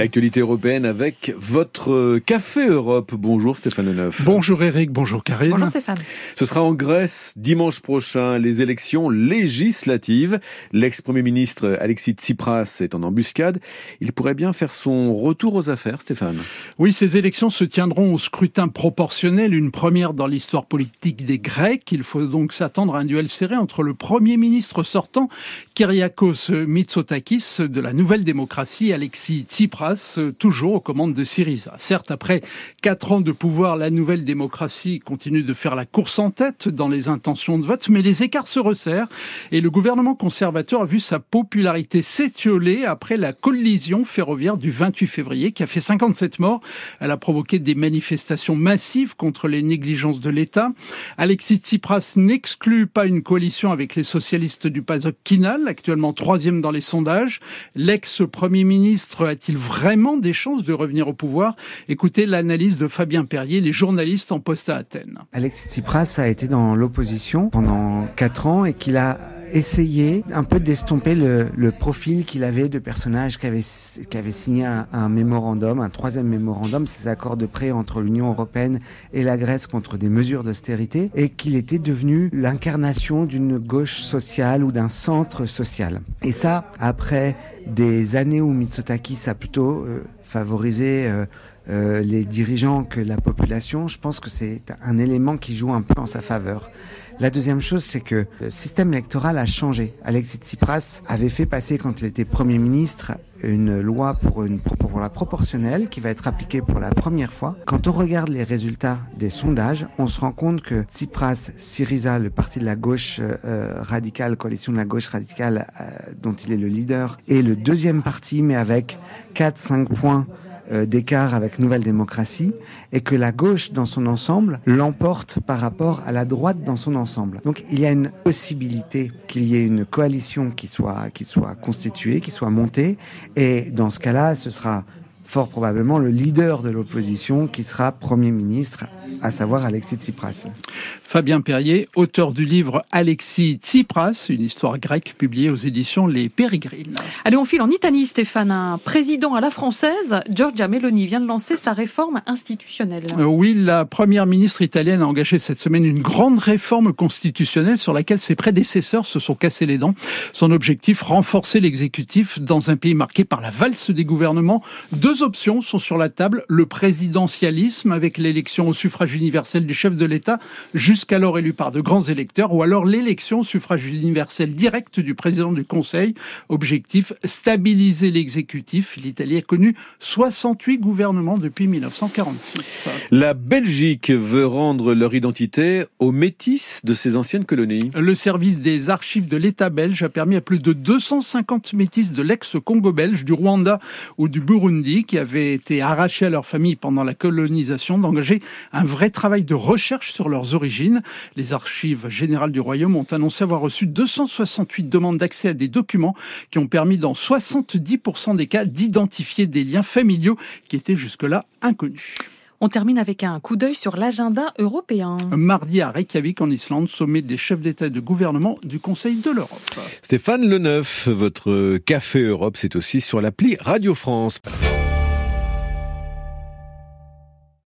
L'actualité européenne avec votre Café Europe. Bonjour Stéphane Neuf. Bonjour Eric, bonjour Karine. Bonjour Stéphane. Ce sera en Grèce dimanche prochain, les élections législatives. L'ex-premier ministre Alexis Tsipras est en embuscade. Il pourrait bien faire son retour aux affaires, Stéphane. Oui, ces élections se tiendront au scrutin proportionnel, une première dans l'histoire politique des Grecs. Il faut donc s'attendre à un duel serré entre le premier ministre sortant, Kyriakos Mitsotakis, de la Nouvelle Démocratie, Alexis Tsipras toujours aux commandes de Syriza. Certes, après quatre ans de pouvoir, la nouvelle démocratie continue de faire la course en tête dans les intentions de vote, mais les écarts se resserrent et le gouvernement conservateur a vu sa popularité s'étioler après la collision ferroviaire du 28 février qui a fait 57 morts. Elle a provoqué des manifestations massives contre les négligences de l'État. Alexis Tsipras n'exclut pas une coalition avec les socialistes du PASOK Kinal, actuellement troisième dans les sondages. L'ex-premier ministre a-t-il vraiment vraiment des chances de revenir au pouvoir Écoutez l'analyse de Fabien Perrier, les journalistes en poste à Athènes. Alexis Tsipras a été dans l'opposition pendant quatre ans et qu'il a essayé un peu d'estomper le, profil qu'il avait de personnage qui avait signé un, un, mémorandum, un troisième mémorandum, ces accords de prêt entre l'Union européenne et la Grèce contre des mesures d'austérité, et qu'il était devenu l'incarnation d'une gauche sociale ou d'un centre social. Et ça, après des années où Mitsotakis a plutôt euh, favorisé euh, euh, les dirigeants que la population, je pense que c'est un élément qui joue un peu en sa faveur. La deuxième chose, c'est que le système électoral a changé. Alexis Tsipras avait fait passer, quand il était Premier ministre, une loi pour, une, pour la proportionnelle qui va être appliquée pour la première fois. Quand on regarde les résultats des sondages, on se rend compte que Tsipras, Syriza, le parti de la gauche euh, radicale, coalition de la gauche radicale euh, dont il est le leader, est le deuxième parti, mais avec 4-5 points euh, d'écart avec Nouvelle Démocratie et que la gauche dans son ensemble l'emporte par rapport à la droite dans son ensemble. Donc il y a une possibilité qu'il y ait une coalition qui soit qui soit constituée, qui soit montée et dans ce cas-là, ce sera fort probablement le leader de l'opposition qui sera Premier ministre, à savoir Alexis Tsipras. Fabien Perrier, auteur du livre Alexis Tsipras, une histoire grecque publiée aux éditions Les Pérégrines. Allez, on file en Italie, Stéphane. Un président à la française, Giorgia Meloni, vient de lancer sa réforme institutionnelle. Euh, oui, la première ministre italienne a engagé cette semaine une grande réforme constitutionnelle sur laquelle ses prédécesseurs se sont cassés les dents. Son objectif, renforcer l'exécutif dans un pays marqué par la valse des gouvernements. Deux options sont sur la table. Le présidentialisme avec l'élection au suffrage universel du chef de l'État, jusqu'alors élu par de grands électeurs, ou alors l'élection au suffrage universel direct du président du Conseil. Objectif, stabiliser l'exécutif. L'Italie a connu 68 gouvernements depuis 1946. La Belgique veut rendre leur identité aux métis de ses anciennes colonies. Le service des archives de l'État belge a permis à plus de 250 métis de l'ex-Congo belge, du Rwanda ou du Burundi qui avaient été arrachés à leur famille pendant la colonisation d'engager un vrai travail de recherche sur leurs origines. Les archives générales du royaume ont annoncé avoir reçu 268 demandes d'accès à des documents qui ont permis dans 70% des cas d'identifier des liens familiaux qui étaient jusque-là inconnus. On termine avec un coup d'œil sur l'agenda européen. Mardi à Reykjavik en Islande, sommet des chefs d'État et de gouvernement du Conseil de l'Europe. Stéphane Leneuf, votre Café Europe, c'est aussi sur l'appli Radio France.